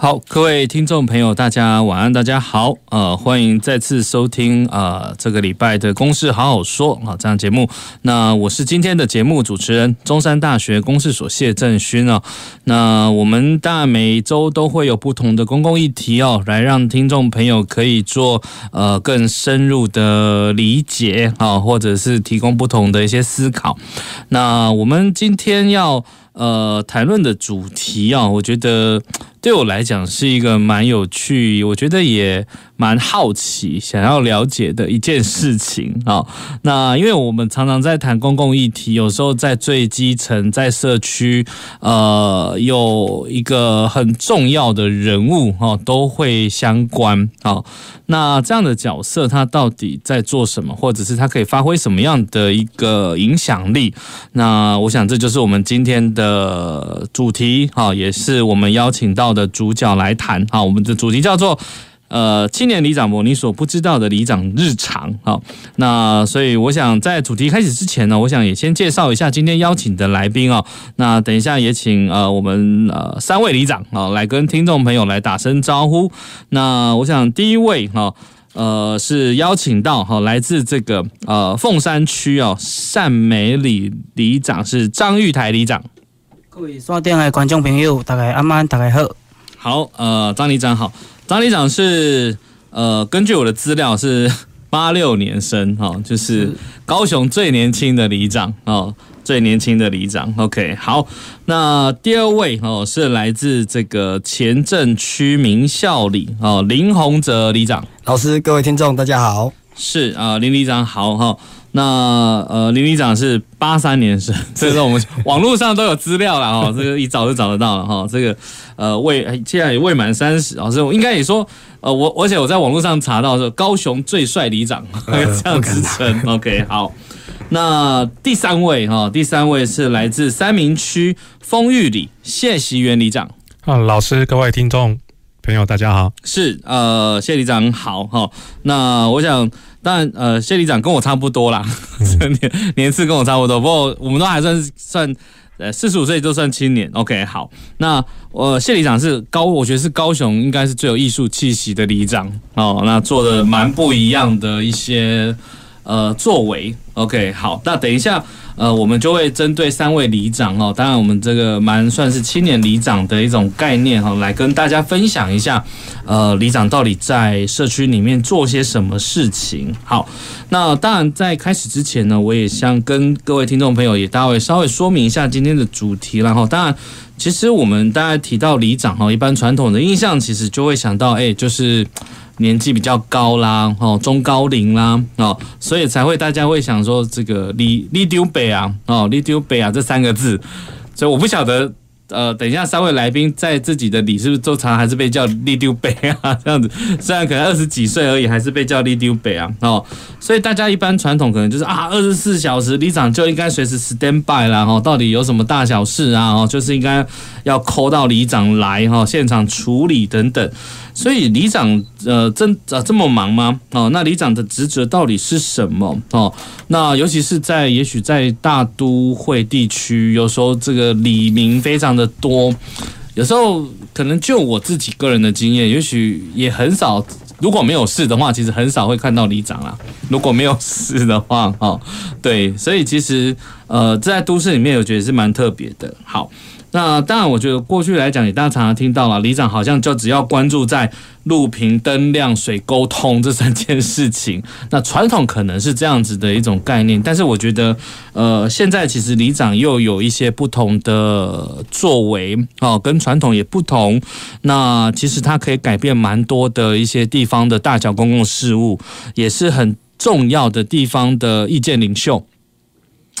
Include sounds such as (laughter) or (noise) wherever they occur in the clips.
好，各位听众朋友，大家晚安，大家好，呃，欢迎再次收听啊、这个礼拜的公事好好说啊，这样节目。那我是今天的节目主持人，中山大学公事所谢正勋啊。那我们大每周都会有不同的公共议题哦，来让听众朋友可以做呃更深入的理解啊，或者是提供不同的一些思考。那我们今天要呃谈论的主题啊，我觉得。对我来讲是一个蛮有趣，我觉得也蛮好奇，想要了解的一件事情啊。那因为我们常常在谈公共议题，有时候在最基层，在社区，呃，有一个很重要的人物哈，都会相关啊。那这样的角色，他到底在做什么，或者是他可以发挥什么样的一个影响力？那我想这就是我们今天的主题哈，也是我们邀请到的主角来谈哈。我们的主题叫做呃，青年里长模，你所不知道的里长日常。好，那所以我想在主题开始之前呢，我想也先介绍一下今天邀请的来宾哦。那等一下也请呃我们呃三位里长啊来跟听众朋友来打声招呼。那我想第一位哈呃是邀请到哈来自这个呃凤山区哦善美里里长是张玉台里长。各位线顶的观众朋友，大家安安，大家好。好，呃，张里长好。张里长是呃，根据我的资料是 (laughs) 八六年生哈、哦，就是高雄最年轻的里长哦，最年轻的里长。OK，好，那第二位哦是来自这个前镇区民校里哦，林宏泽里长。老师，各位听众，大家好。是啊、呃，林里长好哈。那呃，林里长是八三年生，(laughs) 这个我们网络上都有资料了哈，这个一找就找得到了哈。这个呃未现在也未满三十，老师我应该也说呃我而且我在网络上查到说高雄最帅里长 (laughs) 这样之称。OK 好，那第三位哈，第三位是来自三明区丰裕里谢习元里长。啊，老师各位听众朋友大家好。是呃谢里长好哈，那我想。但呃，谢里长跟我差不多啦，(laughs) 年年次跟我差不多，不过我们都还算算呃四十五岁就算青年。OK，好，那我、呃、谢里长是高，我觉得是高雄应该是最有艺术气息的里长。哦，那做的蛮不一样的一些呃作为。OK，好，那等一下。呃，我们就会针对三位里长哦，当然我们这个蛮算是青年里长的一种概念哈，来跟大家分享一下，呃，里长到底在社区里面做些什么事情。好，那当然在开始之前呢，我也想跟各位听众朋友也大概稍微说明一下今天的主题，然后当然，其实我们大家提到里长哈，一般传统的印象其实就会想到，哎，就是。年纪比较高啦，哦，中高龄啦，哦，所以才会大家会想说这个里里丢北啊，哦，里丢北啊这三个字，所以我不晓得。呃，等一下，三位来宾在自己的里是不是都常还是被叫里丢北啊？(laughs) 这样子，虽然可能二十几岁而已，还是被叫里丢北啊。哦，所以大家一般传统可能就是啊，二十四小时里长就应该随时 stand by 啦。哦，到底有什么大小事啊？哦，就是应该要 call 到里长来哈，现场处理等等。所以里长呃真啊这么忙吗？哦，那里长的职责到底是什么？哦，那尤其是在也许在大都会地区，有时候这个里民非常的多，有时候可能就我自己个人的经验，也许也很少。如果没有事的话，其实很少会看到里长啦。如果没有事的话，哦，对，所以其实呃，在都市里面，我觉得是蛮特别的。好。那当然，我觉得过去来讲，也大家常常听到了，里长好像就只要关注在路平灯亮、水沟通这三件事情。那传统可能是这样子的一种概念，但是我觉得，呃，现在其实里长又有一些不同的作为，哦，跟传统也不同。那其实它可以改变蛮多的一些地方的大小公共事务，也是很重要的地方的意见领袖。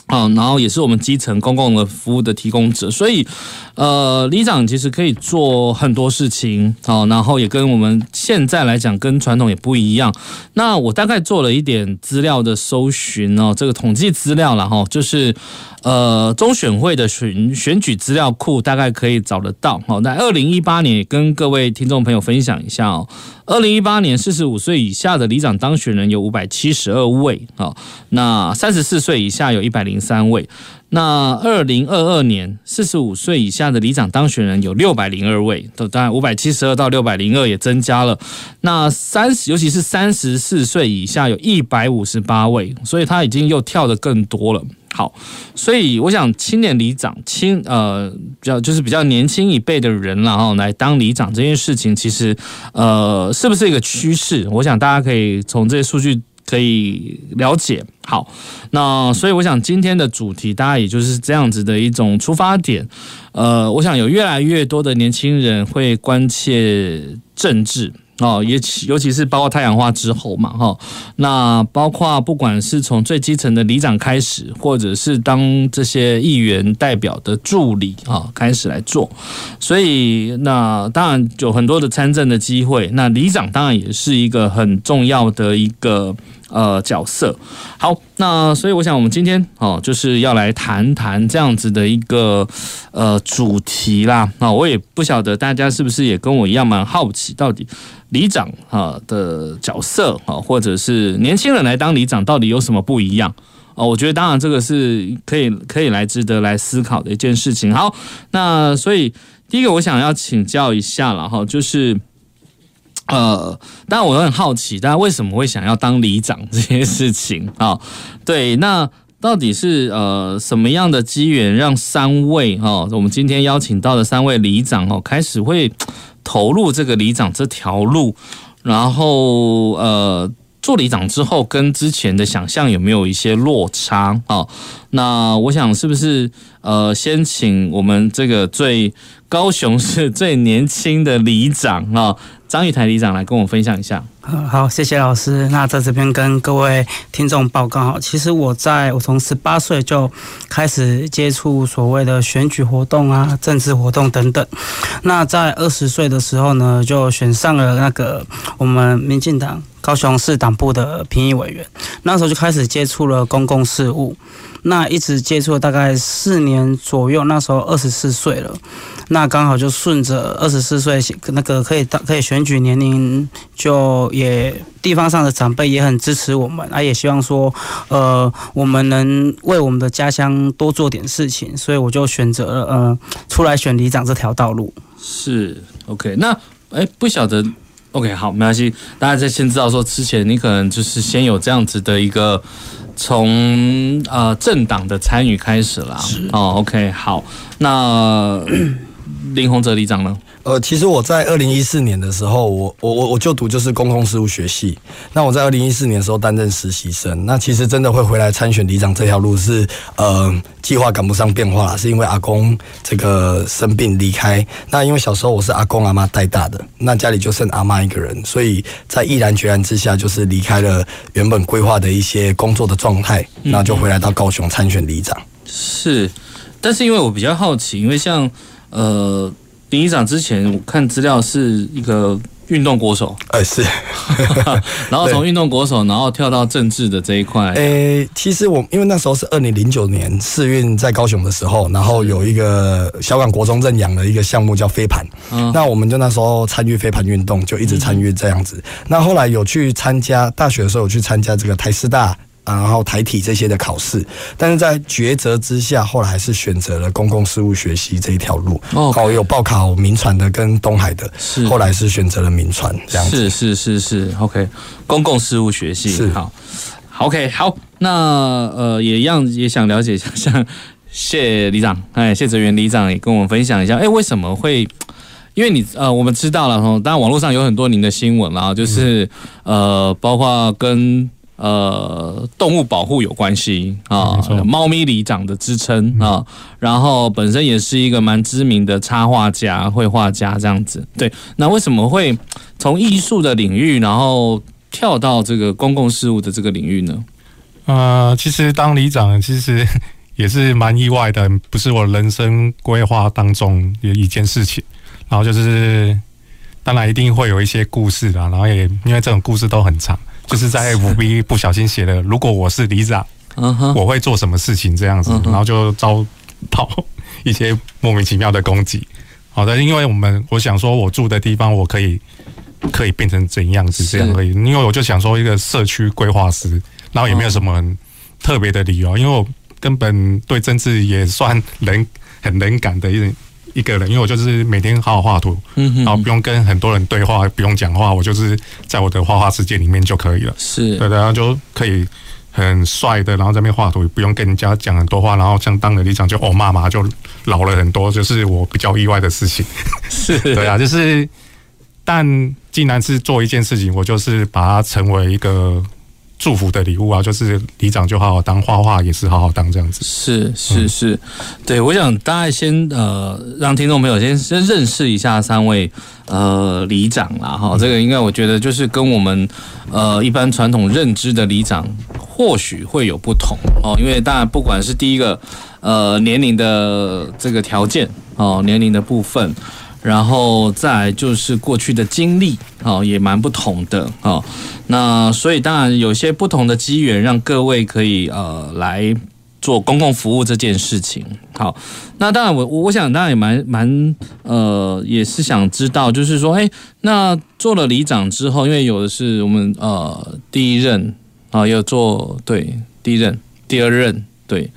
啊，然后也是我们基层公共的服务的提供者，所以，呃，里长其实可以做很多事情，好，然后也跟我们现在来讲跟传统也不一样。那我大概做了一点资料的搜寻哦，这个统计资料了哈，就是呃中选会的选选举资料库大概可以找得到。好，那二零一八年跟各位听众朋友分享一下哦，二零一八年四十五岁以下的里长当选人有五百七十二位，啊，那三十四岁以下有一百零。三位，那二零二二年四十五岁以下的里长当选人有六百零二位，都当然五百七十二到六百零二也增加了。那三十，尤其是三十四岁以下有一百五十八位，所以他已经又跳得更多了。好，所以我想青年里长，青呃比较就是比较年轻一辈的人，然后来当里长这件事情，其实呃是不是一个趋势？我想大家可以从这些数据。可以了解。好，那所以我想今天的主题大概也就是这样子的一种出发点。呃，我想有越来越多的年轻人会关切政治。哦，也尤其是包括太阳花之后嘛，哈，那包括不管是从最基层的里长开始，或者是当这些议员代表的助理啊开始来做，所以那当然有很多的参政的机会，那里长当然也是一个很重要的一个呃角色。好，那所以我想我们今天哦就是要来谈谈这样子的一个呃主题啦。那我也不晓得大家是不是也跟我一样蛮好奇，到底。里长啊的角色啊，或者是年轻人来当里长，到底有什么不一样哦？我觉得当然这个是可以可以来值得来思考的一件事情。好，那所以第一个我想要请教一下了哈，就是呃，但我很好奇，大家为什么会想要当里长这些事情啊？对，那到底是呃什么样的机缘让三位哈，我们今天邀请到的三位里长哦，开始会。投入这个里长这条路，然后呃，做里长之后，跟之前的想象有没有一些落差啊？那我想是不是呃，先请我们这个最高雄市最年轻的里长啊，张玉台里长来跟我分享一下。好，谢谢老师。那在这边跟各位听众报告，其实我在我从十八岁就开始接触所谓的选举活动啊、政治活动等等。那在二十岁的时候呢，就选上了那个我们民进党高雄市党部的评议委员。那时候就开始接触了公共事务。那一直接触大概四年左右，那时候二十四岁了，那刚好就顺着二十四岁那个可以当可以选举年龄，就也地方上的长辈也很支持我们，啊，也希望说，呃，我们能为我们的家乡多做点事情，所以我就选择了呃出来选里长这条道路。是 OK，那哎不晓得 OK 好没关系，大家在先知道说之前你可能就是先有这样子的一个。从呃政党的参与开始啦，哦，OK，好，那林宏哲里长呢？呃，其实我在二零一四年的时候，我我我我就读就是公共事务学系。那我在二零一四年的时候担任实习生。那其实真的会回来参选里长这条路是呃计划赶不上变化啦，是因为阿公这个生病离开。那因为小时候我是阿公阿妈带大的，那家里就剩阿妈一个人，所以在毅然决然之下，就是离开了原本规划的一些工作的状态，那就回来到高雄参选里长。是，但是因为我比较好奇，因为像呃。林里长之前我看资料是一个运动国手，哎是，(laughs) 然后从运动国手，然后跳到政治的这一块。诶，其实我因为那时候是二零零九年世运在高雄的时候，然后有一个小港国中认养的一个项目叫飞盘，那我们就那时候参与飞盘运动，就一直参与这样子。那后来有去参加大学的时候，有去参加这个台师大。然后台体这些的考试，但是在抉择之下，后来还是选择了公共事务学习这一条路。哦，好，有报考民传的跟东海的，是后来是选择了民传这样子。是是是是，OK，公共事务学系是好，OK 好，那呃也一样也想了解一下，像谢里长，哎谢哲元里长也跟我们分享一下，哎为什么会？因为你呃我们知道了哈，当然网络上有很多您的新闻啦，就是、嗯、呃包括跟。呃，动物保护有关系啊，猫咪里长的支撑啊，然后本身也是一个蛮知名的插画家、绘画家这样子。对，那为什么会从艺术的领域，然后跳到这个公共事务的这个领域呢？呃，其实当里长，其实 (laughs) 也是蛮意外的，不是我人生规划当中的一件事情。然后就是，当然一定会有一些故事啦，然后也因为这种故事都很长，就是在 FB 不小心写了，如果我是里长，我会做什么事情这样子，然后就遭到一些莫名其妙的攻击。好的，因为我们我想说，我住的地方我可以可以变成怎样子这样而已，因为我就想说一个社区规划师，然后也没有什么很特别的理由，因为我根本对政治也算冷很冷感的一人。一个人，因为我就是每天好好画图，嗯，然后不用跟很多人对话，不用讲话，我就是在我的画画世界里面就可以了。是对，然后就可以很帅的，然后在那边画图，不用跟人家讲很多话，然后像当了里长就哦妈妈就老了很多，就是我比较意外的事情。是 (laughs) 对啊，就是，但既然是做一件事情，我就是把它成为一个。祝福的礼物啊，就是里长就好好当，画画也是好好当这样子。是是是，嗯、对，我想大家先呃，让听众朋友先先认识一下三位呃里长啦哈。这个应该我觉得就是跟我们呃一般传统认知的里长或许会有不同哦，因为当然不管是第一个呃年龄的这个条件哦，年龄的部分。然后再就是过去的经历，哦，也蛮不同的，哦，那所以当然有些不同的机缘，让各位可以呃来做公共服务这件事情。好，那当然我我想当然也蛮蛮呃，也是想知道，就是说，哎，那做了里长之后，因为有的是我们呃第一任啊，也有做对第一任、第二任，对，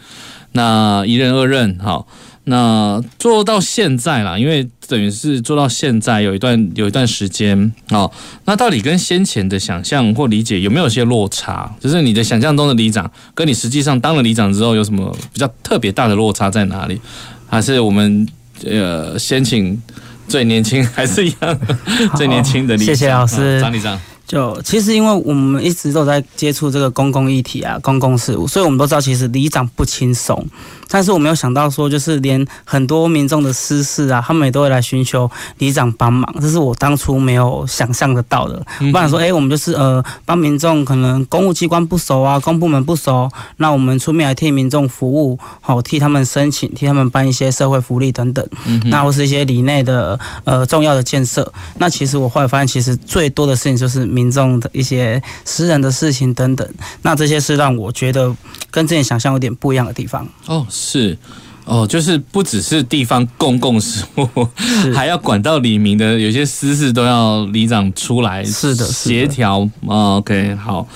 那一任、二任，好。那做到现在啦，因为等于是做到现在有一段有一段时间哦。那到底跟先前的想象或理解有没有些落差？就是你的想象中的里长，跟你实际上当了里长之后有什么比较特别大的落差在哪里？还是我们呃先请最年轻还是一样 (laughs) 最年轻的里长？谢谢老师，张里长。就其实，因为我们一直都在接触这个公共议题啊、公共事务，所以我们都知道，其实里长不轻松。但是我没有想到说，就是连很多民众的私事啊，他们也都会来寻求里长帮忙，这是我当初没有想象得到的。不然说，哎，我们就是呃，帮民众可能公务机关不熟啊，公部门不熟，那我们出面来替民众服务，好，替他们申请，替他们办一些社会福利等等，那或是一些里内的呃重要的建设。那其实我后来发现，其实最多的事情就是。民众的一些私人的事情等等，那这些是让我觉得跟之前想象有点不一样的地方。哦，是，哦，就是不只是地方公共事务，(laughs) 还要管到里民的有些私事都要里长出来，是的，协调。哦，OK，好。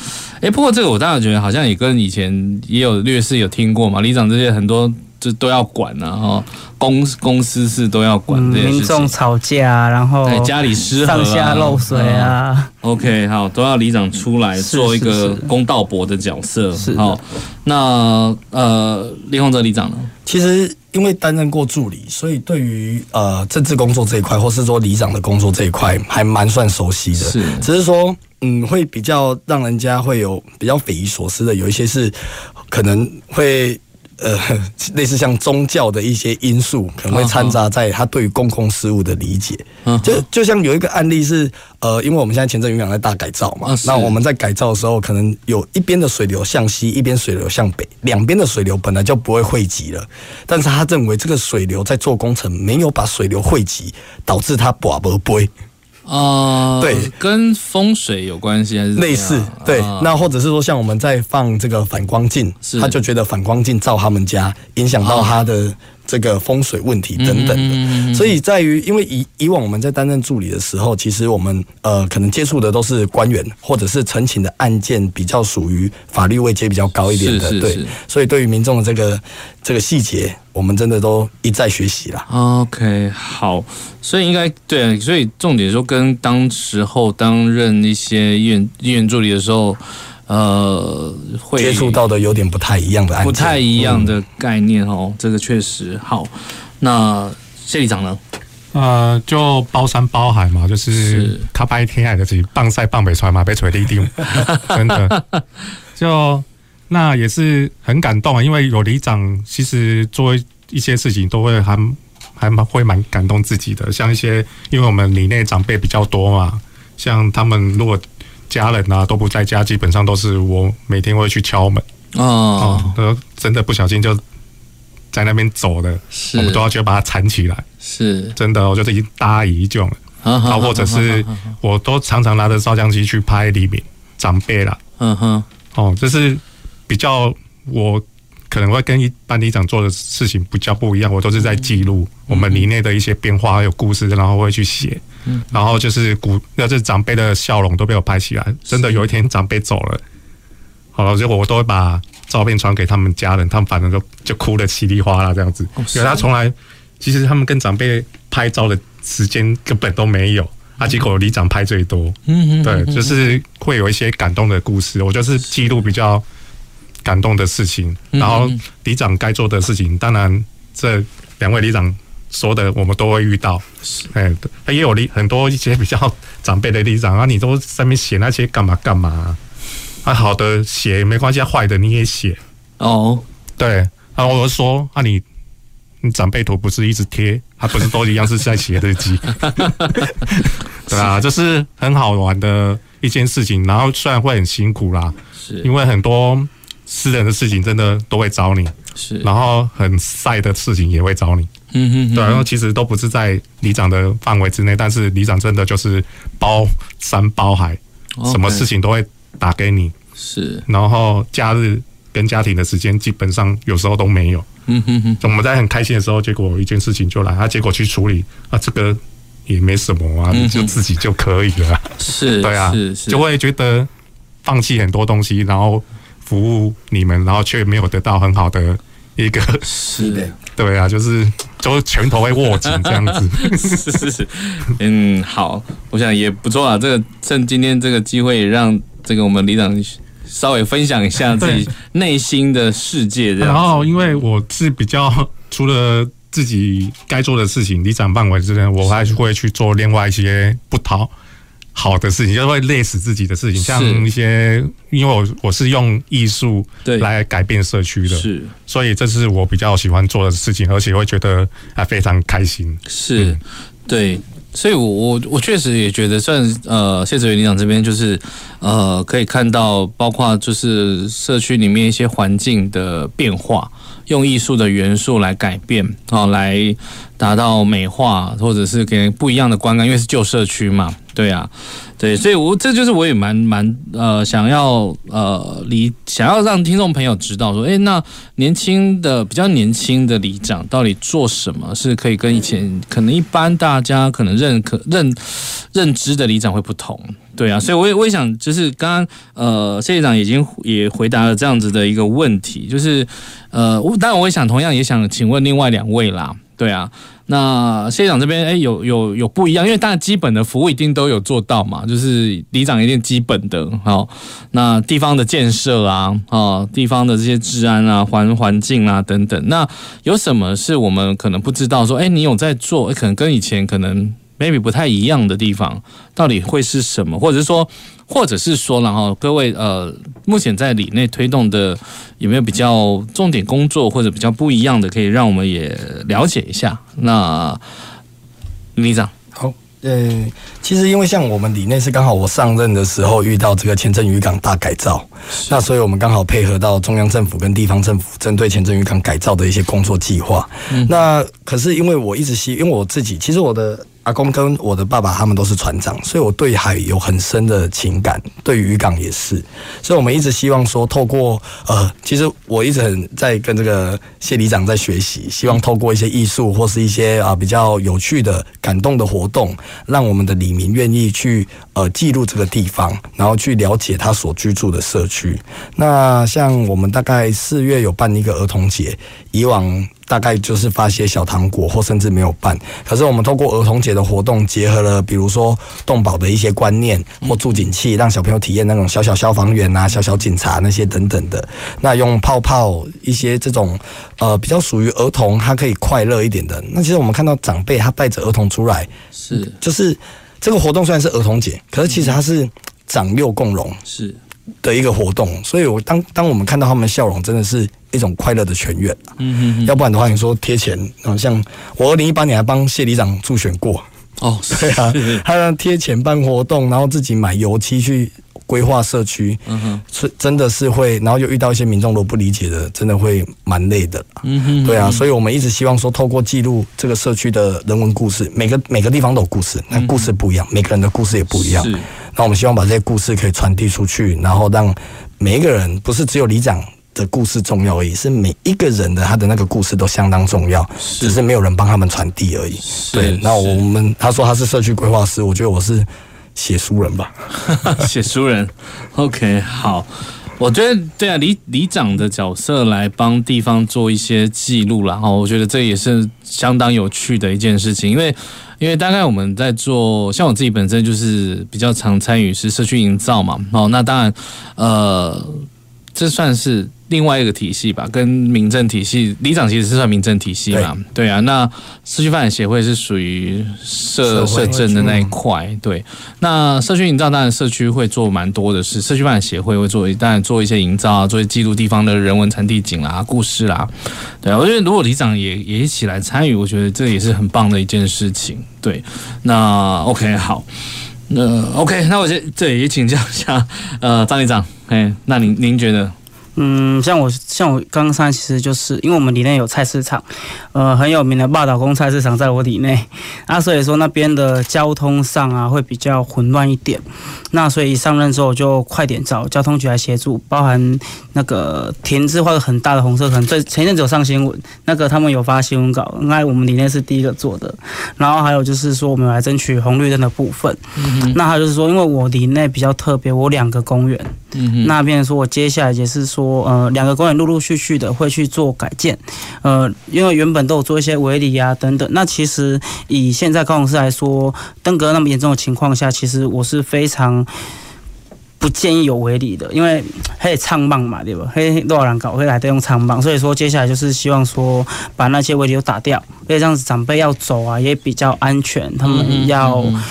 哎，不过这个我当然觉得好像也跟以前也有略是有听过嘛，里长这些很多。就都要管啊，哈，公公司是都要管这些事情。民众吵架，然后家里失和、啊、上下漏水啊。OK，好，都要里长出来做一个公道伯的角色。是，是，是，好，那呃，李宏哲里长呢？其实因为担任过助理，所以对于呃政治工作这一块，或是说里长的工作这一块，还蛮算熟悉的。是，只是说嗯，会比较让人家会有比较匪夷所思的，有一些是可能会。呃，类似像宗教的一些因素，可能会掺杂在他对于公共事务的理解。就就像有一个案例是，呃，因为我们现在前镇渔港在大改造嘛，那我们在改造的时候，可能有一边的水流向西，一边水流向北，两边的水流本来就不会汇集了，但是他认为这个水流在做工程没有把水流汇集，导致它拔不回。啊，uh, 对，跟风水有关系还是类似？对，uh, 那或者是说，像我们在放这个反光镜，他就觉得反光镜照他们家，影响到他的。这个风水问题等等的，所以在于，因为以以往我们在担任助理的时候，其实我们呃可能接触的都是官员，或者是陈情的案件比较属于法律位阶比较高一点的，对，所以对于民众的这个这个细节，我们真的都一再学习了。OK，好，所以应该对，所以重点说跟当时候担任一些议员议员助理的时候。呃，会接触到的有点不太一样的案件，不太一样的概念哦，嗯、这个确实好。那谢里长呢？呃，就包山包海嘛，就是他白天爱的自己棒晒棒北川嘛，被锤地定，(laughs) 真的。就那也是很感动啊，因为有里长，其实做一些事情都会还还蛮会蛮感动自己的。像一些，因为我们里内长辈比较多嘛，像他们如果。家人啊都不在家，基本上都是我每天会去敲门。哦，呃，真的不小心就在那边走的，我们都要去把它缠起来。是，真的，我就是已经大一种了。啊或者是我都常常拿着照相机去拍里面长辈啦。嗯哼，哦，这是比较我可能会跟一般里长做的事情比较不一样。我都是在记录我们里内的一些变化，还有故事，然后会去写。嗯，然后就是古，那这长辈的笑容都被我拍起来。真的有一天长辈走了，好了，结果我都会把照片传给他们家人，他们反正就就哭得稀里哗啦这样子，因为他从来其实他们跟长辈拍照的。时间根本都没有，啊，结果里长拍最多，嗯嗯，对，就是会有一些感动的故事，我就是记录比较感动的事情，然后里长该做的事情，当然这两位里长说的，我们都会遇到，哎，也有里很多一些比较长辈的里长啊，你都上面写那些干嘛干嘛，啊，好的写没关系，坏的你也写，哦，对，然后我就说啊你你。长辈图不是一直贴，他不是都一样是在写日记，(laughs) 对啊，这是很好玩的一件事情。然后虽然会很辛苦啦，是。因为很多私人的事情真的都会找你，是，然后很晒的事情也会找你，嗯嗯，对，然后其实都不是在里长的范围之内，但是里长真的就是包山包海，什么事情都会打给你，是，然后假日跟家庭的时间基本上有时候都没有。嗯哼哼，我们在很开心的时候，结果一件事情就来，啊，结果去处理，啊，这个也没什么啊，你就自己就可以了，是，(laughs) 对啊，是是，就会觉得放弃很多东西，然后服务你们，然后却没有得到很好的一个，是的，对啊，就是就是拳头会握紧这样子，(laughs) 是是是，嗯，好，我想也不错啊，这个趁今天这个机会，让这个我们李长。稍微分享一下自己内心的世界，然后因为我是比较除了自己该做的事情，里长范围之内，我还是会去做另外一些不讨好的事情，就会累死自己的事情，像一些因为我我是用艺术来改变社区的，是，所以这是我比较喜欢做的事情，而且会觉得啊非常开心，是，对。所以我，我我我确实也觉得，算呃，谢哲宇领长这边就是呃，可以看到，包括就是社区里面一些环境的变化，用艺术的元素来改变、哦，来达到美化，或者是给人不一样的观感，因为是旧社区嘛，对啊。对，所以我这就是我也蛮蛮呃想要呃理想要让听众朋友知道说，哎，那年轻的比较年轻的里长到底做什么是可以跟以前可能一般大家可能认可认认知的里长会不同，对啊，所以我也我也想就是刚刚呃谢里长已经也回答了这样子的一个问题，就是呃我当然我也想同样也想请问另外两位啦，对啊。那谢长这边，哎、有有有不一样，因为大家基本的服务一定都有做到嘛，就是里长一定基本的，好，那地方的建设啊，啊，地方的这些治安啊、环环境啊等等，那有什么是我们可能不知道？说，哎、你有在做，可能跟以前可能 maybe 不太一样的地方，到底会是什么？或者是说？或者是说，然后各位呃，目前在里内推动的有没有比较重点工作或者比较不一样的，可以让我们也了解一下？那李长好，呃，其实因为像我们里内是刚好我上任的时候遇到这个前镇渔港大改造，那所以我们刚好配合到中央政府跟地方政府针对前镇渔港改造的一些工作计划。嗯，那可是因为我一直希，因为我自己其实我的。阿公跟我的爸爸他们都是船长，所以我对海有很深的情感，对渔港也是，所以我们一直希望说，透过呃，其实我一直很在跟这个谢里长在学习，希望透过一些艺术或是一些啊比较有趣的、感动的活动，让我们的里民愿意去呃记录这个地方，然后去了解他所居住的社区。那像我们大概四月有办一个儿童节，以往。大概就是发些小糖果，或甚至没有办。可是我们透过儿童节的活动，结合了比如说动保的一些观念或助警器，让小朋友体验那种小小消防员啊、小小警察那些等等的。那用泡泡一些这种呃比较属于儿童，他可以快乐一点的。那其实我们看到长辈他带着儿童出来，是就是这个活动虽然是儿童节，可是其实它是长幼共荣是的一个活动。所以我当当我们看到他们的笑容，真的是。一种快乐的泉源，嗯嗯，要不然的话，你说贴钱，好像我二零一八年还帮谢里长助选过，哦，对啊，他贴钱办活动，然后自己买油漆去规划社区，嗯哼，是真的是会，然后又遇到一些民众都不理解的，真的会蛮累的。嗯哼，对啊，所以我们一直希望说，透过记录这个社区的人文故事，每个每个地方都有故事，那故事不一样，每个人的故事也不一样。是，那我们希望把这些故事可以传递出去，然后让每一个人，不是只有里长的故事重要而已，是每一个人的他的那个故事都相当重要，只是没有人帮他们传递而已。对，那我们他说他是社区规划师，我觉得我是写书人吧，(laughs) 写书人。OK，好，我觉得对啊，里里长的角色来帮地方做一些记录，然后我觉得这也是相当有趣的一件事情，因为因为大概我们在做，像我自己本身就是比较常参与是社区营造嘛，哦，那当然，呃，这算是。另外一个体系吧，跟民政体系，里长其实是算民政体系嘛，对，对啊。那社区发展协会是属于社社政的那一块，对。那社区营造当然社区会做蛮多的事，社区发展协会会做，当然做一些营造啊，做一些记录地方的人文产地景啦、故事啦，对啊。我觉得如果里长也也一起来参与，我觉得这也是很棒的一件事情，对。那 OK 好，那 OK，那我先这里也请教一下，呃，张队长，哎，那您您觉得？嗯，像我像我刚刚上，其实就是因为我们里面有菜市场，呃，很有名的霸岛公菜市场在我里内，啊，所以说那边的交通上啊会比较混乱一点。那所以上任之后就快点找交通局来协助，包含那个田字画的很大的红色，可能最前一阵子有上新闻，那个他们有发新闻稿，应该我们里面是第一个做的。然后还有就是说我们来争取红绿灯的部分。嗯、那还有就是说，因为我里内比较特别，我两个公园，那边说我接下来也是说。呃，两个公园陆陆续续的会去做改建，呃，因为原本都有做一些围篱啊等等。那其实以现在高雄市来说，登革那么严重的情况下，其实我是非常不建议有围篱的，因为嘿唱棒嘛，对吧？嘿，多少人搞会来都用唱棒，所以说接下来就是希望说把那些围篱都打掉，因为这样子长辈要走啊也比较安全，他们要。嗯嗯嗯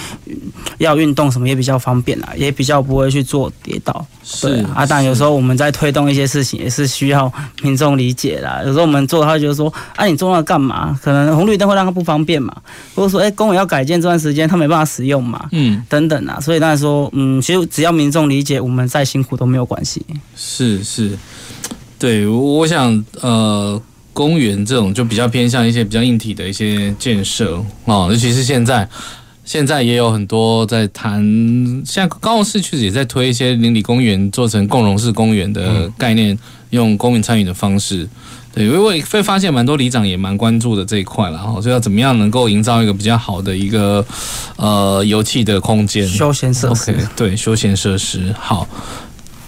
要运动什么也比较方便啊，也比较不会去做跌倒。对啊，当然有时候我们在推动一些事情，也是需要民众理解啦。有时候我们做，他就是说，啊，你做那干嘛？可能红绿灯会让他不方便嘛，或者说，哎，公园要改建这段时间他没办法使用嘛，嗯，等等啊。所以当然说，嗯，其实只要民众理理解，我们再辛苦都没有关系。是是，对，我想，呃，公园这种就比较偏向一些比较硬体的一些建设哦，尤其是现在。现在也有很多在谈，像高雄市确实也在推一些邻里公园做成共融式公园的概念，用公民参与的方式。对，因为我会发现蛮多里长也蛮关注的这一块了哈，所以要怎么样能够营造一个比较好的一个呃游憩的空间，休闲设施。Okay, 对，休闲设施。好，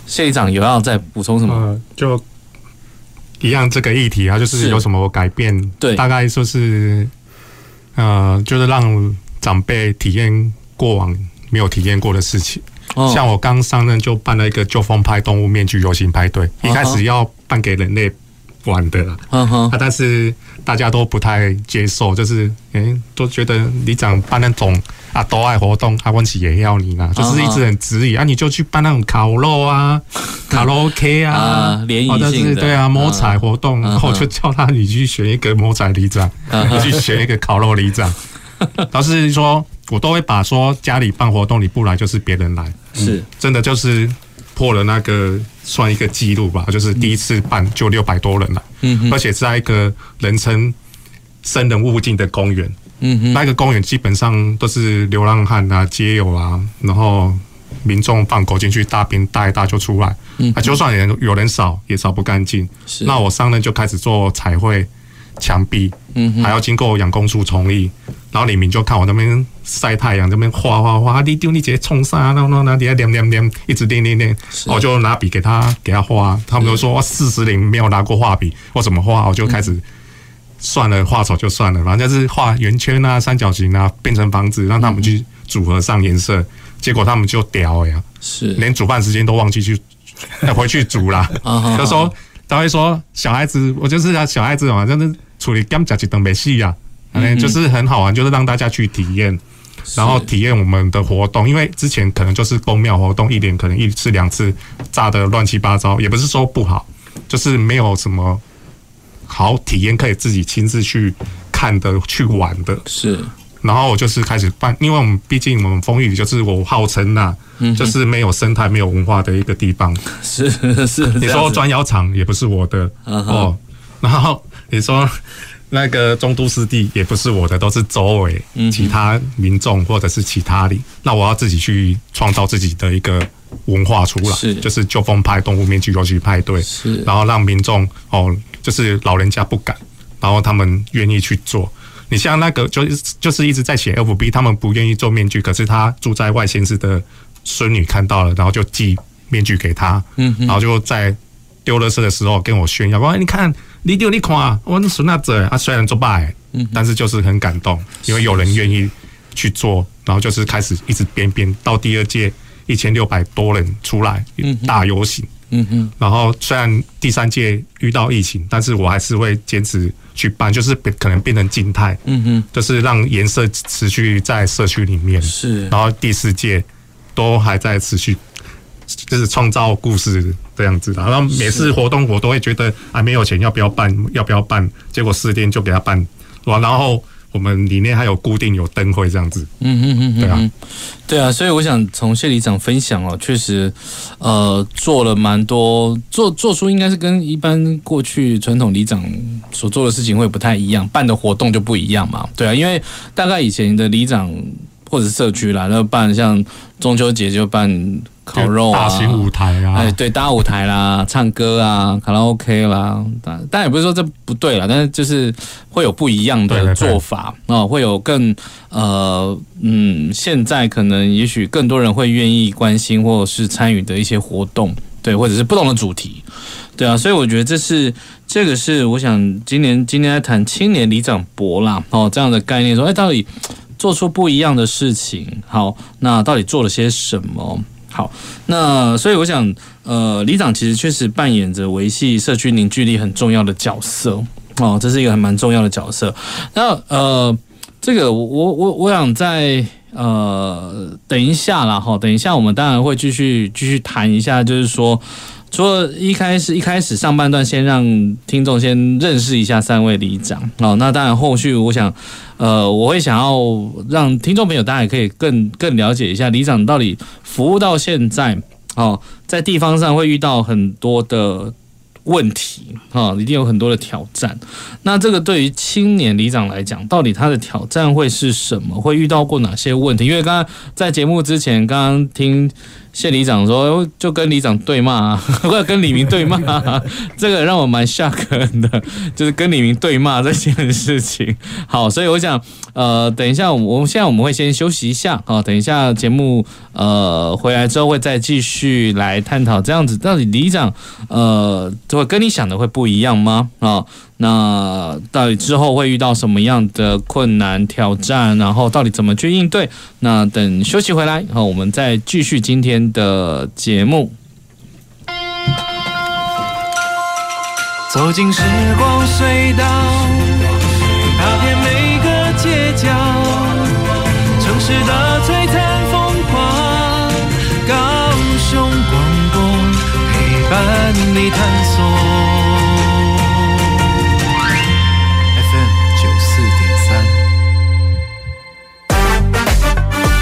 谢里长有要再补充什么？呃，就一样这个议题啊，就是有什么改变？对，大概说是呃，就是让。长辈体验过往没有体验过的事情，像我刚上任就办了一个旧风派动物面具游行派对，一开始要办给人类玩的啦，啊，但是大家都不太接受，就是诶都觉得里长办那种啊都爱活动，啊问起也要你啦，就是一直很质疑啊，你就去办那种烤肉啊、卡拉 OK 啊，联谊性的。对啊，摸彩活动，然后就叫他你去选一个摸彩里长，你去选一个烤肉里长。(laughs) 老实说，我都会把说家里办活动你不来就是别人来，是。真的就是破了那个算一个记录吧，就是第一次办就六百多人了，嗯，而且在一个人称生人勿近的公园，嗯，那个公园基本上都是流浪汉啊、街友啊，然后民众放狗进去大便大一大就出来，嗯，就算人有人扫也扫不干净，是，那我上任就开始做彩绘。墙壁，嗯，还要经过养工处同意，然后里民就看我那边晒太阳，这边画画画，你丢你直接冲上，然后那底下点点点，一直点点点，我就拿笔给他给他画，他们都说我四十零没有拿过画笔，我怎么画？我就开始算了，画丑就算了，反正就是画圆圈啊、三角形啊，变成房子，让他们去组合上颜色，结果他们就屌呀，是连煮饭时间都忘记去回去煮啦。(laughs) 他说他会说小孩子，我就是小孩子嘛，真的。处理甘甲级等没戏呀，嗯，就是很好玩，就是让大家去体验，然后体验我们的活动。因为之前可能就是公庙活动，一年可能一次两次，炸的乱七八糟，也不是说不好，就是没有什么好体验可以自己亲自去看的、去玩的。是，然后我就是开始办，因为我们毕竟我们丰玉里就是我号称呐、啊，就是没有生态、没有文化的一个地方。是是，你说砖窑厂也不是我的哦，然后你说那个中都湿地也不是我的，都是周围其他民众或者是其他里，那我要自己去创造自己的一个文化出来，是。就是旧风派动物面具游戏派对，是。然后让民众哦，就是老人家不敢，然后他们愿意去做。你像那个，就是就是一直在写 FB，他们不愿意做面具，可是他住在外县市的孙女看到了，然后就寄面具给他，嗯，然后就在丢垃圾的时候跟我炫耀，说：“你看，你丢你看，我孙那者啊，虽然做败，嗯，但是就是很感动，因为有人愿意去做，然后就是开始一直编编，到第二届一千六百多人出来大游行。”嗯哼，然后虽然第三届遇到疫情，但是我还是会坚持去办，就是可能变成静态，嗯哼，就是让颜色持续在社区里面，是，然后第四届都还在持续，就是创造故事这样子的。然后每次活动我都会觉得啊没有钱，要不要办？要不要办？结果四天就给他办完，然后。我们里面还有固定有灯会这样子，嗯嗯嗯，对啊，对啊，所以我想从谢里长分享哦，确实，呃，做了蛮多，做做出应该是跟一般过去传统里长所做的事情会不太一样，办的活动就不一样嘛，对啊，因为大概以前的里长或者是社区啦那办像中秋节就办。烤肉啊，大型舞台啊，哎，对，大舞台啦，唱歌啊，卡拉 OK 啦，但但也不是说这不对啦，但是就是会有不一样的做法啊，会有更呃嗯，现在可能也许更多人会愿意关心或者是参与的一些活动，对，或者是不同的主题，对啊，所以我觉得这是这个是我想今年今天在谈青年里长博啦哦这样的概念说，哎，到底做出不一样的事情，好，那到底做了些什么？好，那所以我想，呃，里长其实确实扮演着维系社区凝聚力很重要的角色哦，这是一个还蛮重要的角色。那呃，这个我我我想在呃等一下啦哈，等一下我们当然会继续继续谈一下，就是说。除了一开始一开始上半段，先让听众先认识一下三位里长哦。那当然，后续我想，呃，我会想要让听众朋友大家也可以更更了解一下里长到底服务到现在哦，在地方上会遇到很多的问题啊，一定有很多的挑战。那这个对于青年里长来讲，到底他的挑战会是什么？会遇到过哪些问题？因为刚刚在节目之前，刚刚听。谢里长说，就跟里长对骂，(laughs) 或者跟李明对骂，(laughs) 这个让我蛮吓人的，就是跟李明对骂这件事情。(laughs) 好，所以我想，呃，等一下，我们现在我们会先休息一下，好，等一下节目呃回来之后会再继续来探讨这样子，到底里长呃就会跟你想的会不一样吗？啊？那到底之后会遇到什么样的困难挑战？然后到底怎么去应对？那等休息回来，好，我们再继续今天的节目。走进时光隧道，踏遍每个街角，城市的璀璨风光，高雄广播陪伴你探索。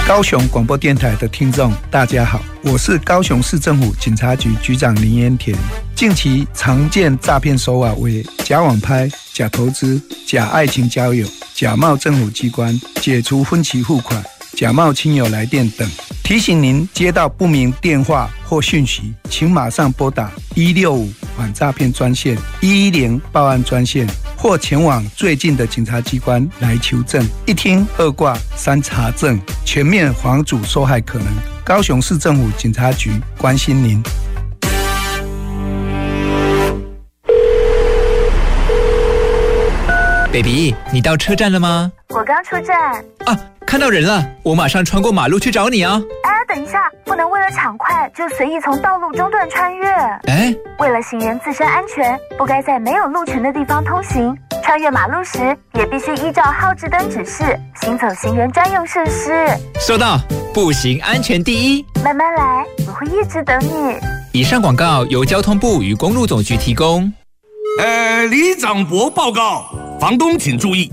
高雄广播电台的听众，大家好，我是高雄市政府警察局局长林延田。近期常见诈骗手法为假网拍、假投资、假爱情交友、假冒政府机关、解除分期付款、假冒亲友来电等。提醒您接到不明电话或讯息，请马上拨打一六五反诈骗专线、一一零报案专线。或前往最近的警察机关来求证，一听二挂三查证，全面防阻受害可能。高雄市政府警察局关心您。Baby，你到车站了吗？我刚出站。啊，看到人了，我马上穿过马路去找你啊。等一下，不能为了抢快就随意从道路中段穿越。哎，为了行人自身安全，不该在没有路权的地方通行。穿越马路时，也必须依照号志灯指示行走行人专用设施。收到，步行安全第一。慢慢来，我会一直等你。以上广告由交通部与公路总局提供。呃，李长博报告，房东请注意。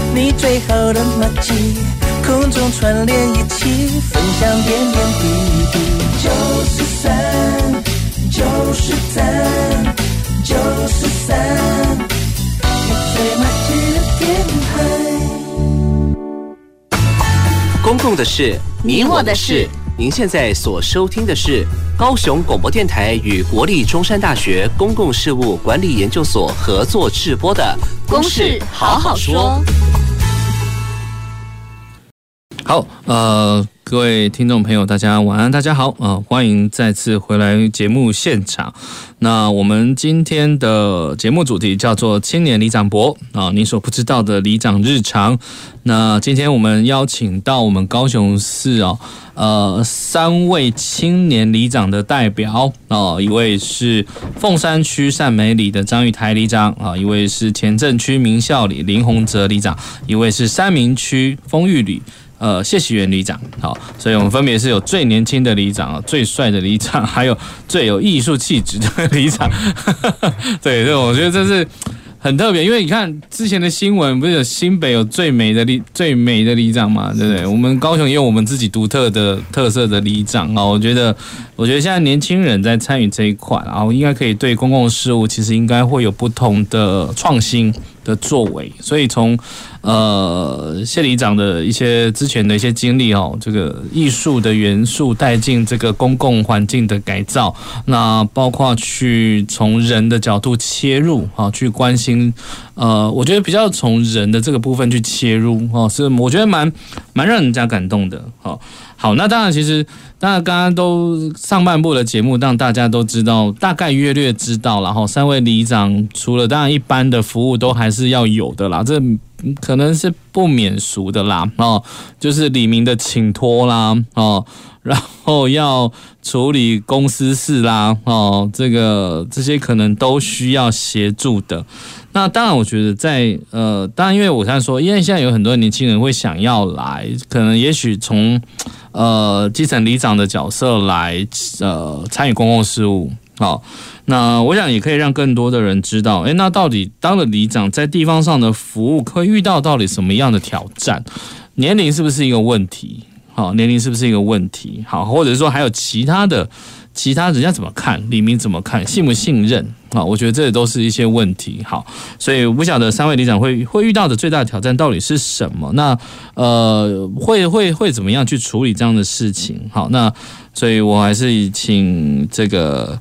你最好的默契，空中串联一起，分享点点滴滴。九十三，九十三，九十三，你最默契的电台。公共的事，你我的事。您现在所收听的是高雄广播电台与国立中山大学公共事务管理研究所合作制播的《公事好好说》。好，呃，各位听众朋友，大家晚安，大家好，啊、呃，欢迎再次回来节目现场。那我们今天的节目主题叫做“青年里长博”啊，你所不知道的里长日常。那今天我们邀请到我们高雄市哦，呃，三位青年里长的代表哦，一位是凤山区善美里的张玉台里长啊，一位是前镇区名校里林宏泽里长，一位是三民区丰裕里。呃，谢喜元里长，好，所以我们分别是有最年轻的里长啊，最帅的里长，还有最有艺术气质的 (laughs) 里长。(laughs) 对，对，我觉得这是很特别，因为你看之前的新闻，不是有新北有最美的里最美的里长嘛，对不对？我们高雄也有我们自己独特的特色的里长啊。我觉得，我觉得现在年轻人在参与这一块，然后应该可以对公共事务，其实应该会有不同的创新的作为，所以从呃谢里长的一些之前的一些经历哦，这个艺术的元素带进这个公共环境的改造，那包括去从人的角度切入啊，去关心呃，我觉得比较从人的这个部分去切入哦，是我觉得蛮蛮让人家感动的，好。好，那当然，其实那，刚刚都上半部的节目，让大家都知道，大概约略知道，然后三位里长除了当然一般的服务都还是要有的啦，这可能是不免俗的啦，哦，就是李明的请托啦，哦，然后要处理公司事啦，哦，这个这些可能都需要协助的。那当然，我觉得在呃，当然，因为我刚才说，因为现在有很多年轻人会想要来，可能也许从。呃，基层里长的角色来呃参与公共事务，好，那我想也可以让更多的人知道，诶，那到底当了里长在地方上的服务会遇到到底什么样的挑战？年龄是不是一个问题？好，年龄是不是一个问题？好，或者说还有其他的？其他人家怎么看，李明怎么看，信不信任啊？我觉得这都是一些问题。好，所以我不晓得三位里长会会遇到的最大挑战到底是什么？那呃，会会会怎么样去处理这样的事情？好，那所以我还是请这个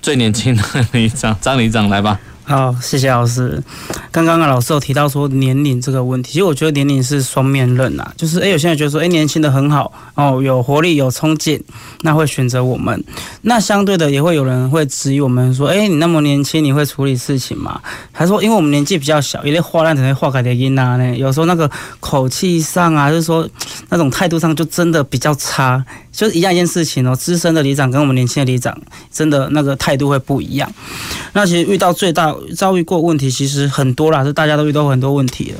最年轻的 (laughs) 里长张里长来吧。好，谢谢老师。刚刚啊，老师有提到说年龄这个问题，其实我觉得年龄是双面刃呐。就是哎，有些人觉得说，哎，年轻的很好哦，有活力、有冲劲，那会选择我们。那相对的，也会有人会质疑我们说，哎，你那么年轻，你会处理事情吗？还说，因为我们年纪比较小，有些话烂，可能话改的音啊呢。有时候那个口气上啊，就是说那种态度上，就真的比较差。就是一样一件事情哦，资深的里长跟我们年轻的里长，真的那个态度会不一样。那其实遇到最大遭遇过问题，其实很多啦，是大家都遇到很多问题了。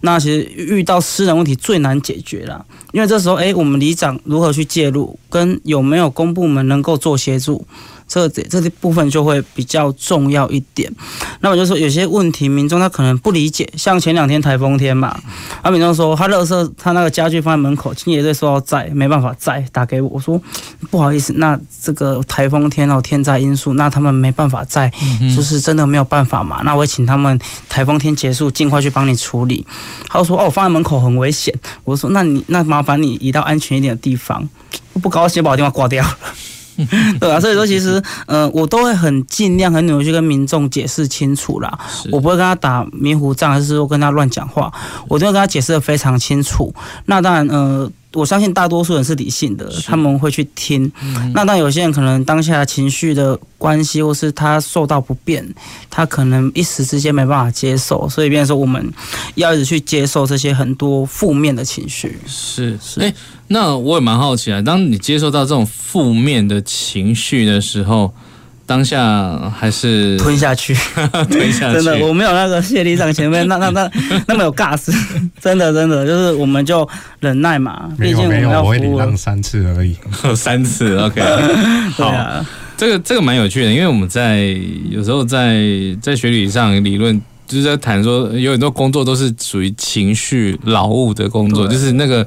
那其实遇到私人问题最难解决啦，因为这时候，诶，我们里长如何去介入，跟有没有公部门能够做协助？这这这部分就会比较重要一点。那么就是说有些问题，民众他可能不理解。像前两天台风天嘛，啊，民众说他垃圾他那个家具放在门口，清洁队说要载，没办法载，打给我，我说不好意思，那这个台风天哦，天灾因素，那他们没办法载，就是真的没有办法嘛。那我会请他们台风天结束，尽快去帮你处理。他说哦，我放在门口很危险。我说那你那麻烦你移到安全一点的地方。我不高兴，把我电话挂掉了。(laughs) 对啊，所以说其实，嗯、呃，我都会很尽量、很努力去跟民众解释清楚啦。我不会跟他打迷糊仗，还是说跟他乱讲话，我都会跟他解释的非常清楚。那当然，呃，我相信大多数人是理性的，他们会去听。嗯、那但有些人可能当下情绪的关系，或是他受到不便，他可能一时之间没办法接受，所以变成说我们要一直去接受这些很多负面的情绪。是是，哎、欸，那我也蛮好奇啊，当你接受到这种负面的情绪的时候。当下还是吞下去，(laughs) 吞下去。真的，我没有那个谢里长前面那那那那么有 gas，(laughs) 真的真的就是我们就忍耐嘛。毕竟我们要服务。我会礼让三次而已，(laughs) 三次 OK。好，啊、这个这个蛮有趣的，因为我们在有时候在在学理上理论，就是在谈说有很多工作都是属于情绪劳务的工作，就是那个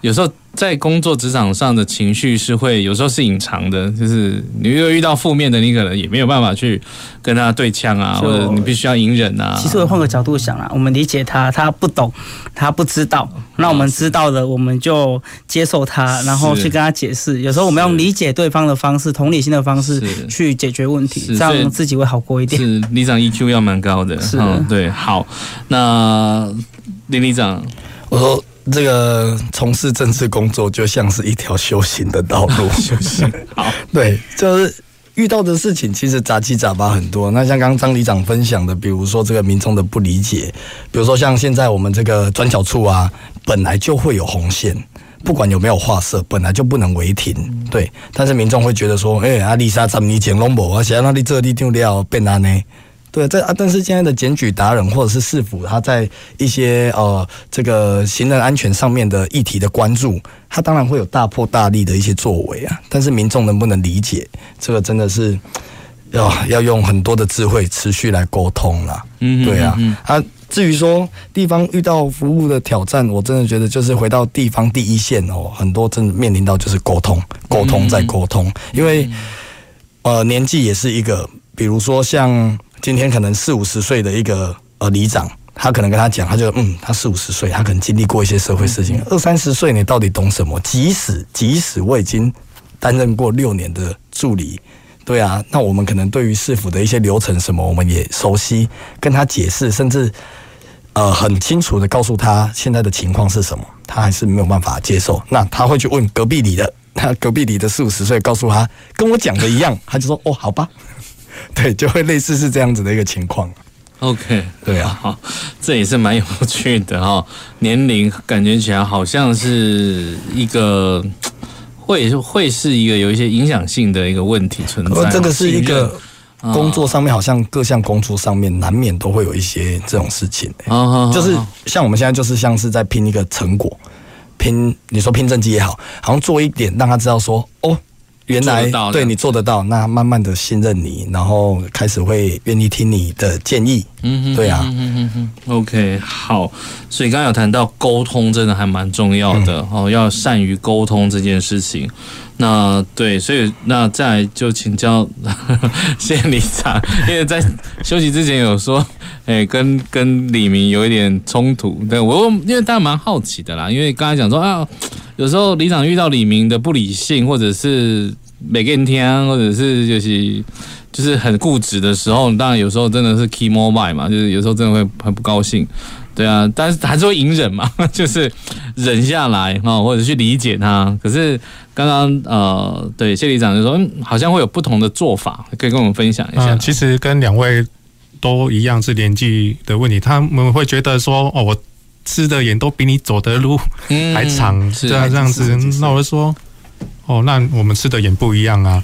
有时候。在工作职场上的情绪是会有时候是隐藏的，就是你如果遇到负面的，你可能也没有办法去跟他对呛啊，或者你必须要隐忍啊。其实我换个角度想啊，我们理解他，他不懂，他不知道，那我们知道的，我们就接受他，然后去跟他解释。有时候我们用理解对方的方式，同理心的方式去解决问题，这样自己会好过一点。是，里长 EQ 要蛮高的。是，对，好，那林里长，我说。这个从事政治工作就像是一条修行的道路，(laughs) 修行好，对，就是遇到的事情其实杂七杂八很多。那像刚刚张里长分享的，比如说这个民众的不理解，比如说像现在我们这个转角处啊，本来就会有红线，不管有没有画设，本来就不能违停，对。但是民众会觉得说，哎，阿丽莎怎么你捡龙宝啊？想让你这里丢掉变哪呢？对，这啊，但是现在的检举达人或者是市府，他在一些呃这个行人安全上面的议题的关注，他当然会有大破大立的一些作为啊。但是民众能不能理解，这个真的是要要用很多的智慧持续来沟通啦。嗯，对啊。啊，至于说地方遇到服务的挑战，我真的觉得就是回到地方第一线哦，很多真的面临到就是沟通，沟通再沟通，因为呃年纪也是一个，比如说像。今天可能四五十岁的一个呃里长，他可能跟他讲，他就嗯，他四五十岁，他可能经历过一些社会事情。二三十岁，你到底懂什么？即使即使我已经担任过六年的助理，对啊，那我们可能对于市府的一些流程什么，我们也熟悉，跟他解释，甚至呃很清楚的告诉他现在的情况是什么，他还是没有办法接受。那他会去问隔壁里的，他隔壁里的四五十岁，告诉他跟我讲的一样，他就说哦，好吧。(laughs) 对，就会类似是这样子的一个情况。OK，对啊，(laughs) 好，这也是蛮有趣的哈。年龄感觉起来好像是一个会会是一个有一些影响性的一个问题存在。这个是一个工作上面，好像各项工作上面难免都会有一些这种事情。啊，就是像我们现在就是像是在拼一个成果，拼你说拼政绩也好，好像做一点让他知道说哦。原来对你做得到，那慢慢的信任你，然后开始会愿意听你的建议。嗯哼，对啊。嗯哼哼。OK，好。所以刚刚有谈到沟通，真的还蛮重要的哦，嗯、要善于沟通这件事情。那对，所以那再就请教 (laughs) 谢里长，因为在休息之前有说，(laughs) 哎，跟跟李明有一点冲突。对我，因为大家蛮好奇的啦，因为刚才讲说啊。有时候里长遇到李明的不理性，或者是没给你听，或者是就是就是很固执的时候，当然有时候真的是 key mobile 嘛，就是有时候真的会很不高兴，对啊，但是还是会隐忍嘛，(laughs) 就是忍下来啊，或者去理解他。可是刚刚呃，对谢里长就说，嗯，好像会有不同的做法，可以跟我们分享一下。嗯，其实跟两位都一样是年纪的问题，他们会觉得说，哦，我。吃的盐都比你走的路还长，嗯、对啊，这样子，那我就说，哦，那我们吃的盐不一样啊，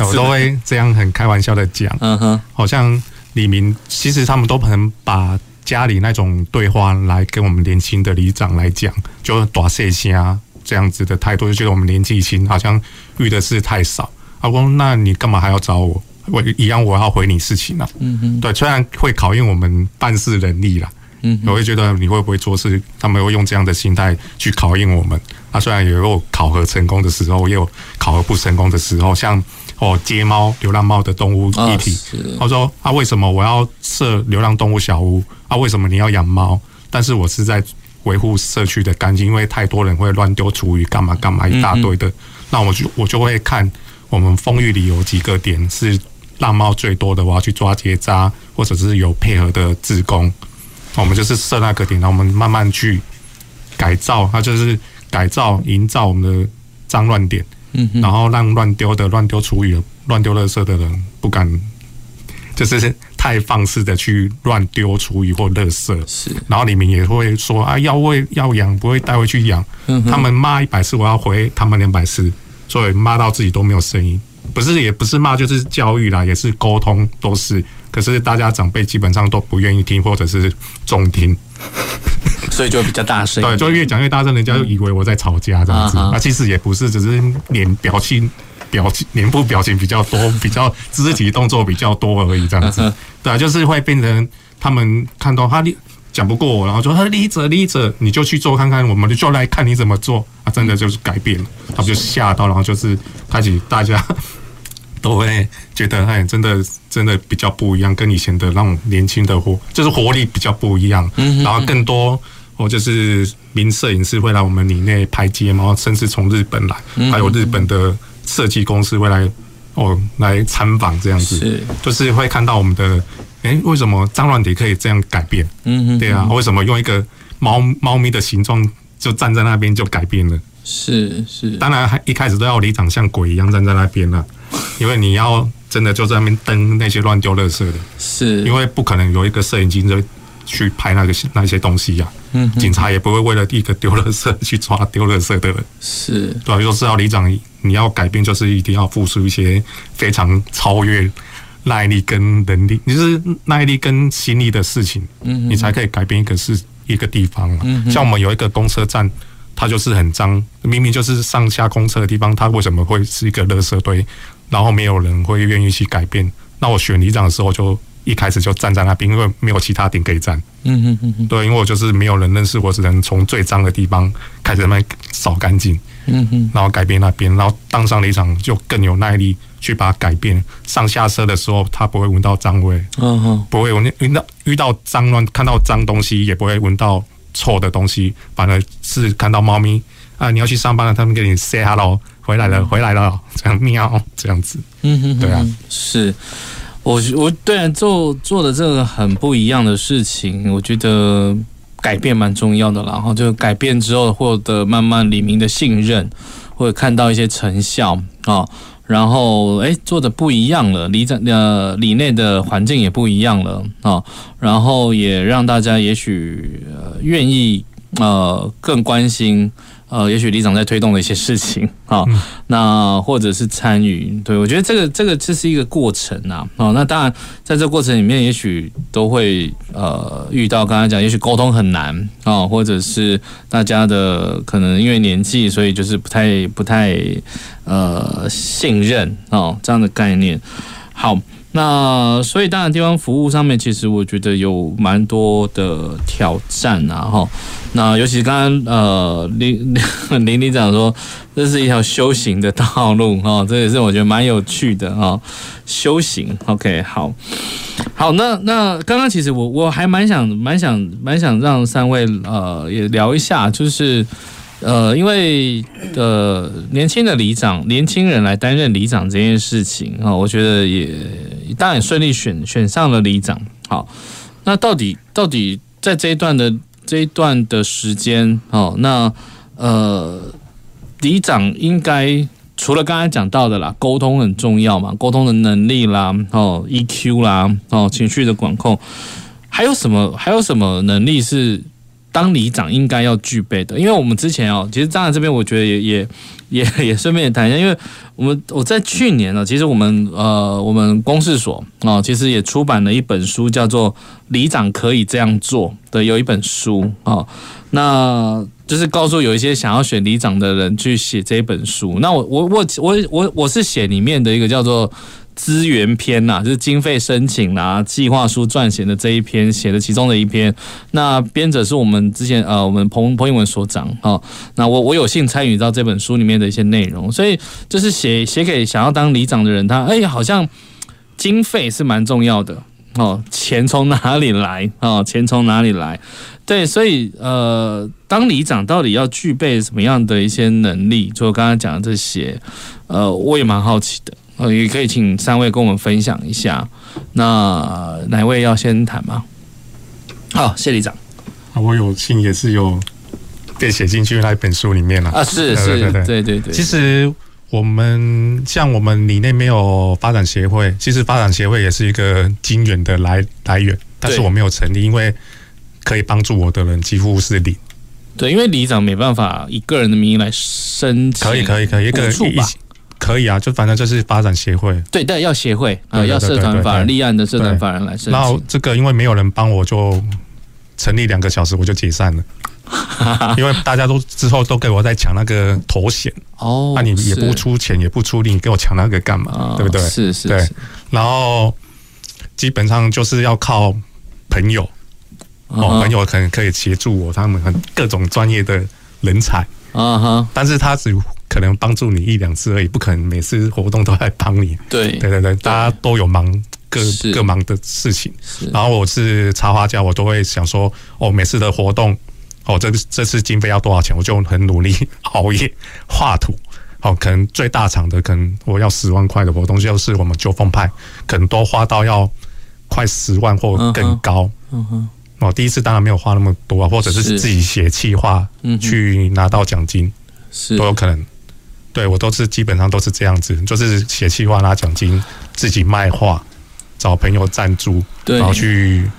我 (laughs) 都会这样很开玩笑的讲，嗯哼，好像李明其实他们都很把家里那种对话来跟我们年轻的里长来讲，就大细声啊这样子的态度，就觉得我们年纪轻，好像遇的事太少。阿公，那你干嘛还要找我？我一样我要回你事情啊，嗯哼，对，虽然会考验我们办事能力啦。嗯，我会觉得你会不会做事，他们会用这样的心态去考验我们。啊，虽然也有考核成功的时候，也有考核不成功的时候，像哦街猫、流浪猫的动物议题，他说啊，为什么我要设流浪动物小屋？啊，为什么你要养猫？但是我是在维护社区的干净，因为太多人会乱丢厨余，干嘛干嘛一大堆的。那我就我就会看我们丰裕里有几个点是浪猫最多的，我要去抓结扎，或者是有配合的志工。我们就是设那个点，然后我们慢慢去改造，它就是改造、营造我们的脏乱点，嗯，然后让乱丢的、乱丢厨余、乱丢垃圾的人不敢，就是太放肆的去乱丢厨余或垃圾，是。然后里面也会说啊，要喂要养，不会带回去养。嗯，他们骂一百次，我要回他们两百次，所以骂到自己都没有声音。不是，也不是骂，就是教育啦，也是沟通，都是。可是大家长辈基本上都不愿意听，或者是重听，所以就比较大声。对，就越讲越大声，人家就以为我在吵架这样子。那、嗯啊、其实也不是，只是脸表情、表情、脸部表情比较多，(laughs) 比较肢体动作比较多而已，这样子。对啊，就是会变成他们看到他讲不过我，然后说他立着立着，你就去做看看，我们就来看你怎么做。啊，真的就是改变了，他们就吓到，然后就是开始大家。都会觉得哎，真的真的比较不一样，跟以前的那种年轻的活，就是活力比较不一样。嗯，然后更多哦，就是名摄影师会来我们里内拍街嘛，甚至从日本来，还有日本的设计公司会来哦来参访这样子。是，就是会看到我们的哎，为什么脏乱点可以这样改变？嗯，对啊，为什么用一个猫猫咪的形状就站在那边就改变了？是是，当然还一开始都要里长像鬼一样站在那边了。(laughs) 因为你要真的就在那边登那些乱丢垃圾的，是因为不可能有一个摄影机就去拍那个那些东西呀、啊。嗯，警察也不会为了一个丢垃圾去抓丢垃圾的人。是，对，就是要里长，你要改变，就是一定要付出一些非常超越耐力跟能力，你就是耐力跟心力的事情，嗯，你才可以改变一个是一个地方。嗯，像我们有一个公车站，它就是很脏，明明就是上下公车的地方，它为什么会是一个垃圾堆？然后没有人会愿意去改变。那我选里长的时候，就一开始就站在那边，因为没有其他点可以站。嗯嗯嗯。对，因为我就是没有人认识我，只能从最脏的地方开始慢慢扫干净。嗯嗯。然后改变那边，然后当上里长就更有耐力去把它改变。上下车的时候，他不会闻到脏味。嗯哼。不会闻闻到遇到脏乱，看到脏东西也不会闻到臭的东西，反而是看到猫咪啊，你要去上班了，他们给你 say hello。回来了，回来了，这样喵，这样子，嗯哼，对啊，是。我我对啊，做做的这个很不一样的事情，我觉得改变蛮重要的，然后就改变之后获得慢慢李明的信任，或者看到一些成效啊，然后哎做的不一样了，里长呃里内的环境也不一样了啊，然后也让大家也许呃愿意呃更关心。呃，也许里长在推动的一些事情 (laughs) 啊，嗯、那或者是参与，对，我觉得这个这个这是一个过程呐，哦，那当然在这过程里面，也许都会呃遇到刚才讲，也许沟通很难啊、哦，或者是大家的可能因为年纪，所以就是不太不太呃信任哦这样的概念。好，那所以当然地方服务上面，其实我觉得有蛮多的挑战啊，哈。那尤其刚刚呃林林里长说，这是一条修行的道路哈，这也是我觉得蛮有趣的哈。修行，OK，好，好，那那刚刚其实我我还蛮想蛮想蛮想让三位呃也聊一下，就是呃因为呃年轻的里长年轻人来担任里长这件事情啊，我觉得也当然顺利选选上了里长。好，那到底到底在这一段的。这一段的时间，哦，那呃，里长应该除了刚才讲到的啦，沟通很重要嘛，沟通的能力啦，哦，EQ 啦，哦，情绪的管控，还有什么？还有什么能力是当里长应该要具备的？因为我们之前哦，其实站在这边，我觉得也也也 (laughs) 也顺便也谈一下，因为我们我在去年呢，其实我们呃，我们公事所啊，其实也出版了一本书，叫做《里长可以这样做》。的有一本书啊，那就是告诉有一些想要选里长的人去写这本书。那我我我我我我是写里面的一个叫做资源篇呐，就是经费申请啦、计划书撰写的这一篇写的其中的一篇。那编者是我们之前呃我们彭彭英文所长啊。那我我有幸参与到这本书里面的一些内容，所以就是写写给想要当里长的人，他哎好像经费是蛮重要的。哦，钱从哪里来？哦，钱从哪里来？对，所以呃，当里长到底要具备什么样的一些能力？就我刚刚讲的这些，呃，我也蛮好奇的。呃，也可以请三位跟我们分享一下。那、呃、哪位要先谈吗？好，谢里长。我有幸也是有被写进去那本书里面了啊，是是，对对对对对。其实我们像我们里内没有发展协会，其实发展协会也是一个金源的来来源，但是我没有成立，因为可以帮助我的人几乎是零。对，因为里长没办法以个人的名义来申请，可以可以可以，一个一可以啊，就反正就是发展协会。对，但要协会啊，要社团法人立案的社团法人来申请。然后这个因为没有人帮我，就成立两个小时我就解散了，(laughs) 因为大家都之后都给我在抢那个头衔哦，那、啊、你也不出钱也不出力，你给我抢那个干嘛？哦、对不对？是是，是。对，然后基本上就是要靠朋友。哦，朋友可能可以协助我，他们很各种专业的人才啊哈，但是他只可能帮助你一两次而已，不可能每次活动都来帮你。(laughs) 对对对对，大家都有忙各各忙的事情。然后我是插画家，我都会想说，哦，每次的活动，哦，这这次经费要多少钱，我就很努力熬夜画图。哦，可能最大场的，可能我要十万块的活动，就是我们九凤派，可能都花到要快十万或更高。嗯哼。哦，第一次当然没有花那么多啊，或者是自己写企划去拿到奖金，是都有可能。对，我都是基本上都是这样子，就是写企划拿奖金，自己卖画，找朋友赞助，然后去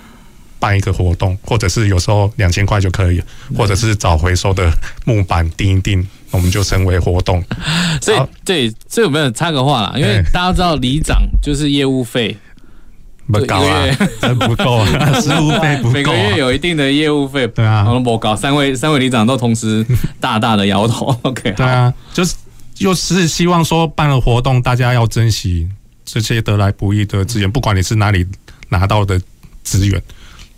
办一个活动，或者是有时候两千块就可以，或者是找回收的木板钉一钉，我们就成为活动。(laughs) 所以，对，所以我们插个话啦，因为大家知道里长就是业务费。不高啊，(laughs) 真不够啊，(laughs) 实务费不够，每个月有一定的业务费，对啊，我们不高。三位三位里长都同时大大的摇头，OK，对啊，就是又是希望说办了活动，大家要珍惜这些得来不易的资源，不管你是哪里拿到的资源，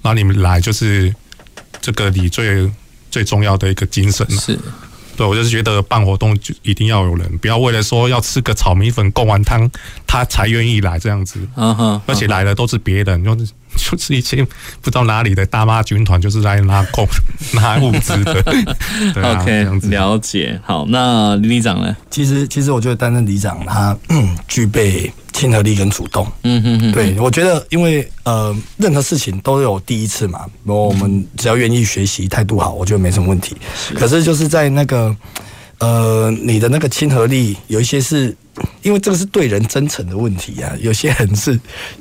然后你们来就是这个你最最重要的一个精神是。对，我就是觉得办活动就一定要有人，不要为了说要吃个炒米粉、贡丸汤，他才愿意来这样子。嗯哼，而且来的都是别人，就是 (laughs) 就是一些不知道哪里的大妈军团，就是来拉贡 (laughs) 拉物资的。对啊、OK，了解。好，那李里长呢？其实，其实我觉得担任里长，他具备。亲和力跟主动，嗯嗯嗯，对，我觉得，因为呃，任何事情都有第一次嘛，我们只要愿意学习，态度好，我觉得没什么问题。是，可是就是在那个呃，你的那个亲和力，有一些是因为这个是对人真诚的问题啊，有些人是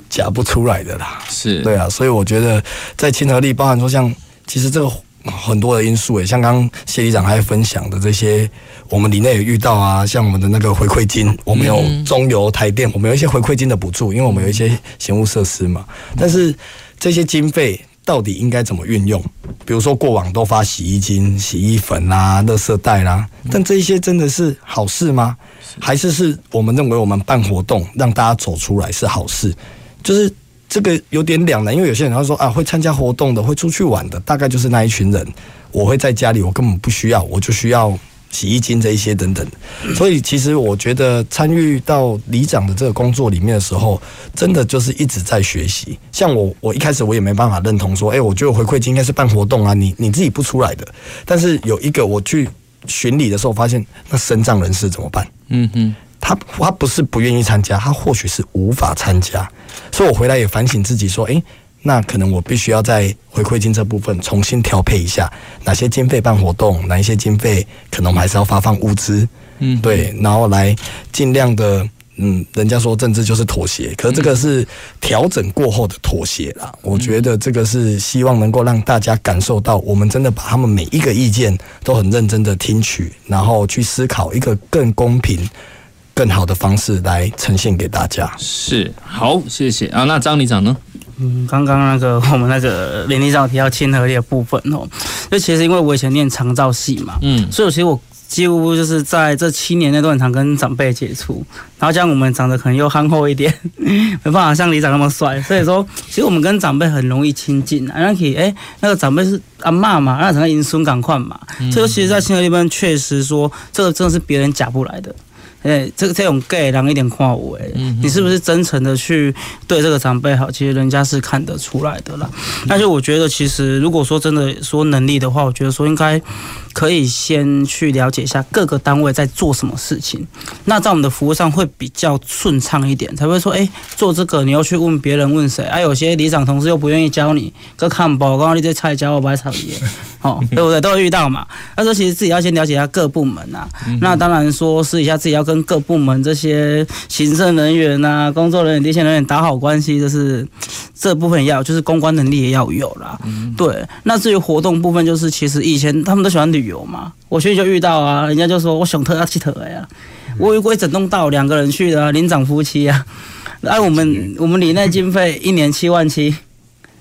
假不出来的啦。是，对啊，所以我觉得在亲和力，包含说像其实这个。很多的因素诶，像刚刚谢里长还分享的这些，我们里内有遇到啊，像我们的那个回馈金，我们有中油台电，我们有一些回馈金的补助，因为我们有一些贤物设施嘛。但是这些经费到底应该怎么运用？比如说过往都发洗衣精、洗衣粉啦、垃圾袋啦，但这一些真的是好事吗？还是是我们认为我们办活动让大家走出来是好事？就是。这个有点两难，因为有些人他说啊，会参加活动的，会出去玩的，大概就是那一群人。我会在家里，我根本不需要，我就需要洗衣精这一些等等。所以其实我觉得参与到里长的这个工作里面的时候，真的就是一直在学习。像我，我一开始我也没办法认同说，哎，我觉得回馈金应该是办活动啊，你你自己不出来的。但是有一个我去巡礼的时候，发现那身障人士怎么办？嗯哼。他他不是不愿意参加，他或许是无法参加，所以我回来也反省自己说，诶，那可能我必须要在回馈金这部分重新调配一下，哪些经费办活动，哪一些经费可能我们还是要发放物资，嗯，对，然后来尽量的，嗯，人家说政治就是妥协，可是这个是调整过后的妥协啦。我觉得这个是希望能够让大家感受到，我们真的把他们每一个意见都很认真的听取，然后去思考一个更公平。更好的方式来呈现给大家。是，好，谢谢啊。那张里长呢？嗯，刚刚那个我们那个里里长提到亲和力的部分哦，就其实因为我以前念长照系嘛，嗯，所以其实我几乎就是在这七年内都很常跟长辈接触，然后像我们长得可能又憨厚一点，(laughs) 没办法像里长那么帅，所以说其实我们跟长辈很容易亲近啊。那可以，哎，那个长辈是阿嬷嘛，那整个迎孙赶快嘛，这个其实在亲和力边确实说，这个真的是别人假不来的。哎，这个这种 gay 让一点夸我哎，你是不是真诚的去对这个长辈好？其实人家是看得出来的啦。但是我觉得，其实如果说真的说能力的话，我觉得说应该可以先去了解一下各个单位在做什么事情。那在我们的服务上会比较顺畅一点，才会说，哎，做这个你要去问别人问谁？啊，有些里长同事又不愿意教你，个看报，刚刚你这菜教我不爱炒哦，对不对？都会遇到嘛。他说，其实自己要先了解一下各部门啊。嗯、那当然说，私底下自己要跟各部门这些行政人员啊、工作人员、地线人员打好关系，就是这部分也要，就是公关能力也要有啦。嗯、对。那至于活动部分，就是其实以前他们都喜欢旅游嘛，我去就遇到啊，人家就说我想特要去特呀，我有过一整栋道两个人去的、啊，林长夫妻啊。那、啊、我们我们里内经费一年七万七。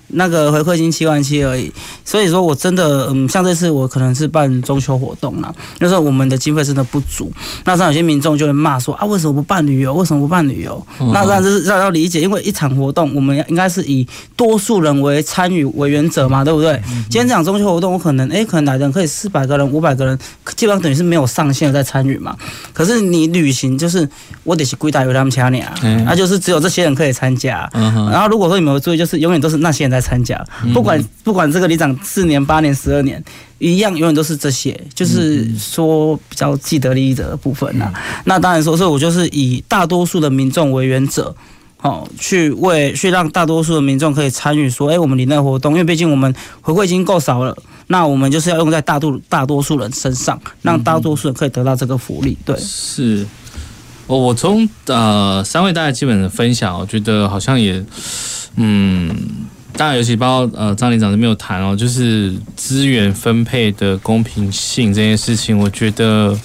那个回馈金七万七而已，所以说我真的，嗯，像这次我可能是办中秋活动啦，就是我们的经费真的不足，那像有些民众就会骂说啊，为什么不办旅游？为什么不办旅游？嗯、那当然就是要要理解，因为一场活动我们应该是以多数人为参与为原则嘛，对不对？嗯、今天这场中秋活动，我可能哎，可能来的人可以四百个人、五百个人，基本上等于是没有上限在参与嘛。可是你旅行就是我得是归大于他们家里啊，那就是只有这些人可以参加。嗯、然后如果说你们有注意，就是永远都是那些人在参加，不管不管这个里长四年、八年、十二年，一样永远都是这些，就是说比较既得利益者的部分呐、啊。那当然说，所以我就是以大多数的民众为原则，哦，去为去让大多数的民众可以参与，说，哎，我们里内活动，因为毕竟我们回馈已经够少了，那我们就是要用在大多大多数人身上，让大多数人可以得到这个福利。对，是。我我从呃三位大家基本的分享，我觉得好像也，嗯。当然，尤其包括呃张连长都没有谈哦，就是资源分配的公平性这件事情，我觉得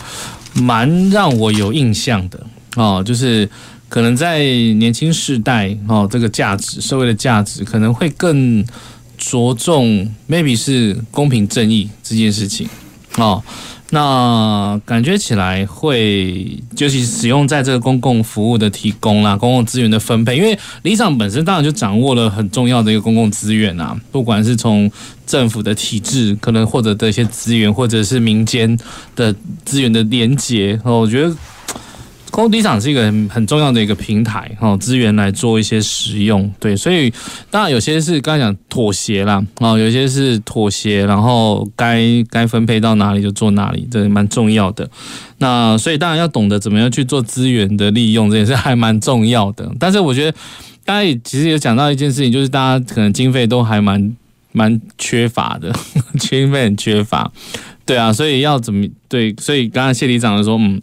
蛮让我有印象的哦。就是可能在年轻世代哦，这个价值社会的价值可能会更着重，maybe 是公平正义这件事情哦。那感觉起来会，就是使用在这个公共服务的提供啦，公共资源的分配，因为理想本身当然就掌握了很重要的一个公共资源啊，不管是从政府的体制，可能获得的一些资源，或者是民间的资源的连接，我觉得。公共里长是一个很很重要的一个平台，哦，资源来做一些使用，对，所以当然有些是刚才讲妥协啦，哦，有些是妥协，然后该该分配到哪里就做哪里，这蛮重要的。那所以当然要懂得怎么样去做资源的利用，这也是还蛮重要的。但是我觉得刚才其实有讲到一件事情，就是大家可能经费都还蛮蛮缺乏的，经费很缺乏，对啊，所以要怎么对？所以刚才谢里长就说，嗯。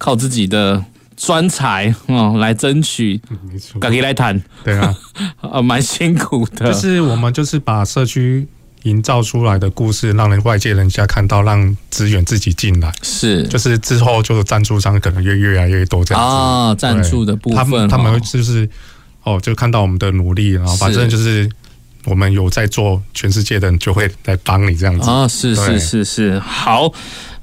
靠自己的专才哦来争取，没错，赶紧来谈，对啊，呃，(laughs) 蛮辛苦的。就是我们就是把社区营造出来的故事，让人外界人家看到，让资源自己进来。是，就是之后就是赞助商可能越越来越多这样子。啊，赞助的部分，他们他们就是哦，就看到我们的努力，然后反正就是我们有在做，全世界的人就会来帮你这样子。啊，是是是是，好。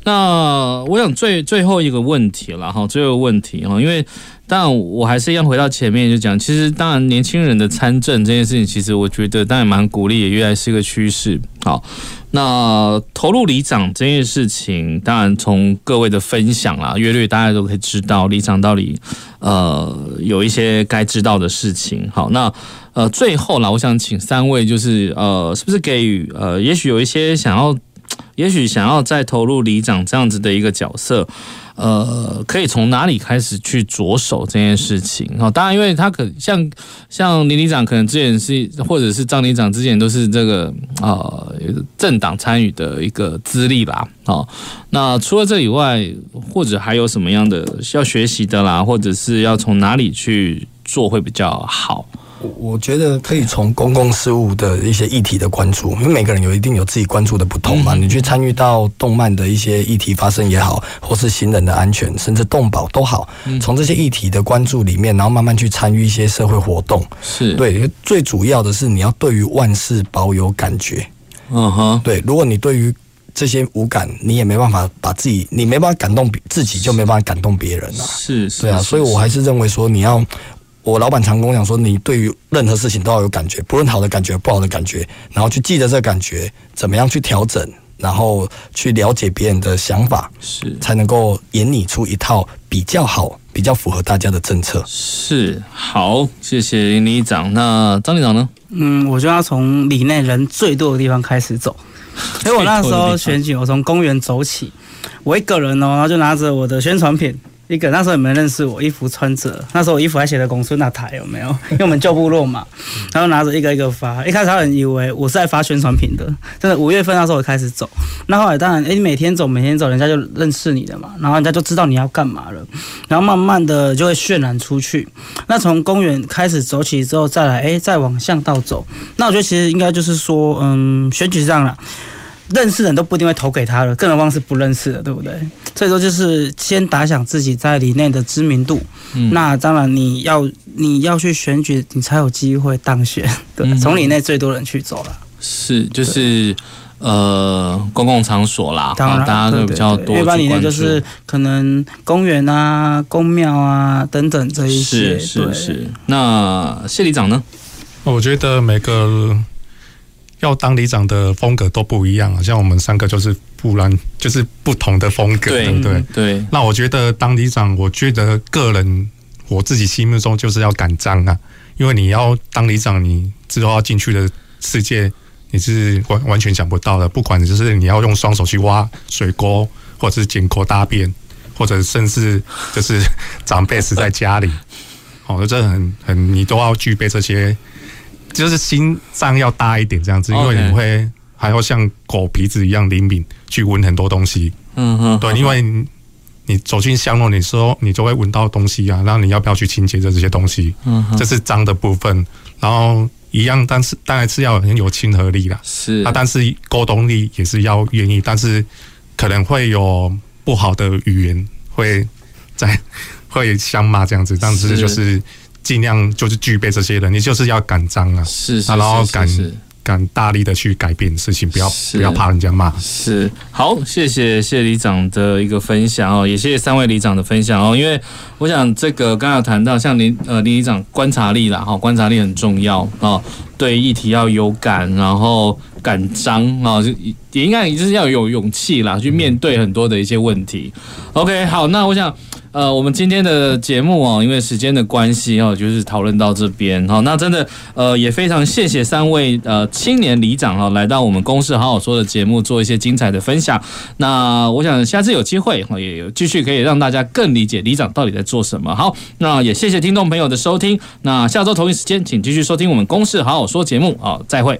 那我想最最后一个问题了哈，最后一个问题哈，因为当然我还是一样回到前面就讲，其实当然年轻人的参政这件事情，其实我觉得当然蛮鼓励，也越来是一个趋势。好，那投入里长这件事情，当然从各位的分享啦，约略大家都可以知道里长到底呃有一些该知道的事情。好，那呃最后啦，我想请三位就是呃是不是给予呃也许有一些想要。也许想要再投入里长这样子的一个角色，呃，可以从哪里开始去着手这件事情？哦，当然，因为他可像像林里长可能之前是，或者是张里长之前都是这个呃政党参与的一个资历吧。哦，那除了这以外，或者还有什么样的需要学习的啦，或者是要从哪里去做会比较好？我觉得可以从公共事务的一些议题的关注，因为每个人有一定有自己关注的不同嘛。你去参与到动漫的一些议题发生也好，或是行人的安全，甚至动保都好，从这些议题的关注里面，然后慢慢去参与一些社会活动。是对，最主要的是你要对于万事保有感觉。嗯哼，对，如果你对于这些无感，你也没办法把自己，你没办法感动自己，就没办法感动别人啊。是，是，对啊，所以我还是认为说你要。我老板常跟我讲说，你对于任何事情都要有感觉，不论好的感觉、不好的感觉，然后去记得这个感觉，怎么样去调整，然后去了解别人的想法，是才能够演拟出一套比较好、比较符合大家的政策。是好，谢谢林里长。那张里长呢？嗯，我就要从里内人最多的地方开始走，(laughs) 因为我那时候选举，我从公园走起，我一个人哦，然后就拿着我的宣传品。一个那时候也没认识我，衣服穿着，那时候我衣服还写的公孙那台有没有？(laughs) 因为我们旧部落嘛，然后拿着一个一个发，一开始他很以为我是在发宣传品的，真的五月份那时候我开始走，那后来当然，哎，你每天走每天走，人家就认识你的嘛，然后人家就知道你要干嘛了，然后慢慢的就会渲染出去。那从公园开始走起之后，再来，哎，再往巷道走，那我觉得其实应该就是说，嗯，选举上了。认识人都不一定会投给他了，更何况是不认识的，对不对？所以说就是先打响自己在里内的知名度。嗯，那当然你要你要去选举，你才有机会当选。对，从里内最多人去走了。是，就是呃，公共场所啦，当然大家都比较多。一般里内就是可能公园啊、宫庙啊等等这一些。是是是。那谢里长呢？我觉得每个。要当里长的风格都不一样啊，像我们三个就是不然就是不同的风格，对，对不对？对。那我觉得当里长，我觉得个人我自己心目中就是要敢张啊，因为你要当里长，你之后要进去的世界你是完完全想不到的，不管就是你要用双手去挖水沟，或者是捡口大便，或者甚至就是长辈死在家里，好，这很很你都要具备这些。就是心脏要大一点，这样子，因为你会还要像狗鼻子一样灵敏，去闻很多东西。嗯哼，对，因为你走进巷弄，你说你就会闻到东西啊，然后你要不要去清洁这这些东西？嗯哼，这是脏的部分。然后一样，但是当然是要很有亲和力啦。是啊，但是沟通力也是要愿意，但是可能会有不好的语言会在 (laughs) 会相骂这样子，但是就是。尽量就是具备这些的，你就是要敢张啊，是，是，然后敢敢大力的去改变事情，不要不要怕人家骂。是，好，谢谢谢里长的一个分享哦，也谢谢三位里长的分享哦，因为我想这个刚刚有谈到，像林呃林里长观察力啦，哈，观察力很重要啊，对议题要有感，然后敢张啊，就也应该就是要有勇气啦，去面对很多的一些问题。OK，好，那我想。呃，我们今天的节目哦，因为时间的关系哦，就是讨论到这边哈。那真的呃，也非常谢谢三位呃青年里长哈，来到我们公事好好说的节目，做一些精彩的分享。那我想下次有机会哈，也有继续可以让大家更理解里长到底在做什么。好，那也谢谢听众朋友的收听。那下周同一时间，请继续收听我们公事好好说节目啊，再会。